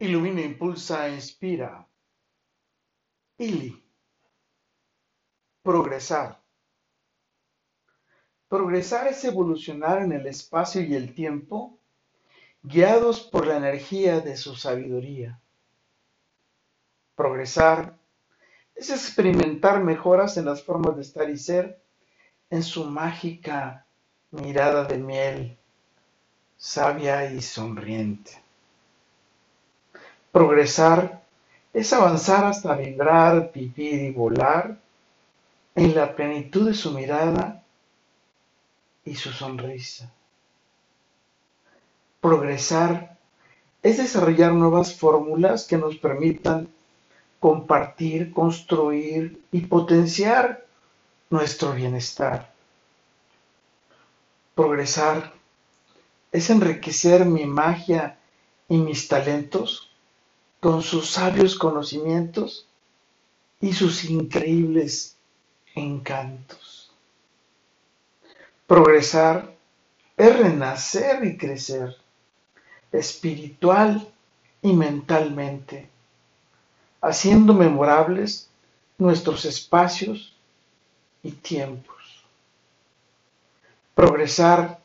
Ilumina, impulsa, inspira. Ili. Progresar. Progresar es evolucionar en el espacio y el tiempo, guiados por la energía de su sabiduría. Progresar es experimentar mejoras en las formas de estar y ser en su mágica mirada de miel, sabia y sonriente. Progresar es avanzar hasta vibrar, vivir y volar en la plenitud de su mirada y su sonrisa. Progresar es desarrollar nuevas fórmulas que nos permitan compartir, construir y potenciar nuestro bienestar. Progresar es enriquecer mi magia y mis talentos con sus sabios conocimientos y sus increíbles encantos. Progresar es renacer y crecer espiritual y mentalmente, haciendo memorables nuestros espacios y tiempos. Progresar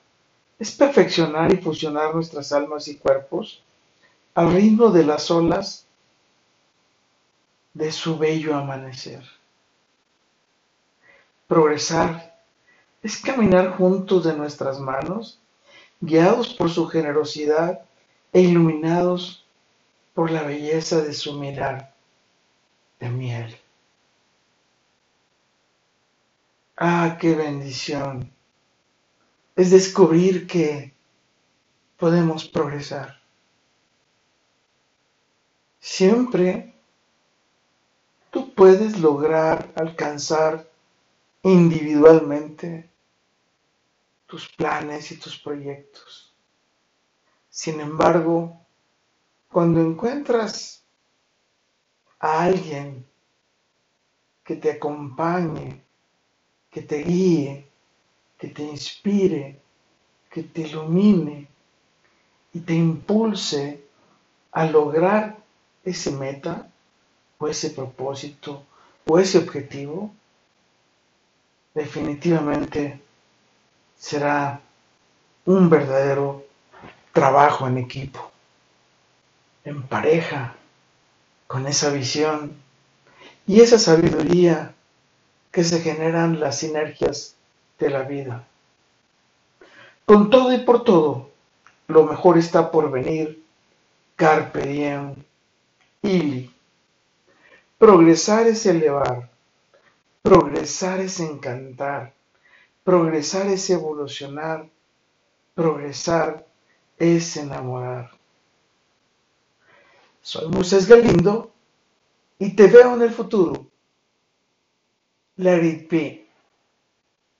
es perfeccionar y fusionar nuestras almas y cuerpos al ritmo de las olas de su bello amanecer. Progresar es caminar juntos de nuestras manos, guiados por su generosidad e iluminados por la belleza de su mirar de miel. Ah, qué bendición es descubrir que podemos progresar. Siempre tú puedes lograr alcanzar individualmente tus planes y tus proyectos. Sin embargo, cuando encuentras a alguien que te acompañe, que te guíe, que te inspire, que te ilumine y te impulse a lograr ese meta o ese propósito o ese objetivo, definitivamente será un verdadero trabajo en equipo, en pareja, con esa visión y esa sabiduría que se generan las sinergias de la vida. Con todo y por todo, lo mejor está por venir. Carpe diem. Ili. Progresar es elevar. Progresar es encantar. Progresar es evolucionar. Progresar es enamorar. Soy Moisés Galindo y te veo en el futuro. Let it be.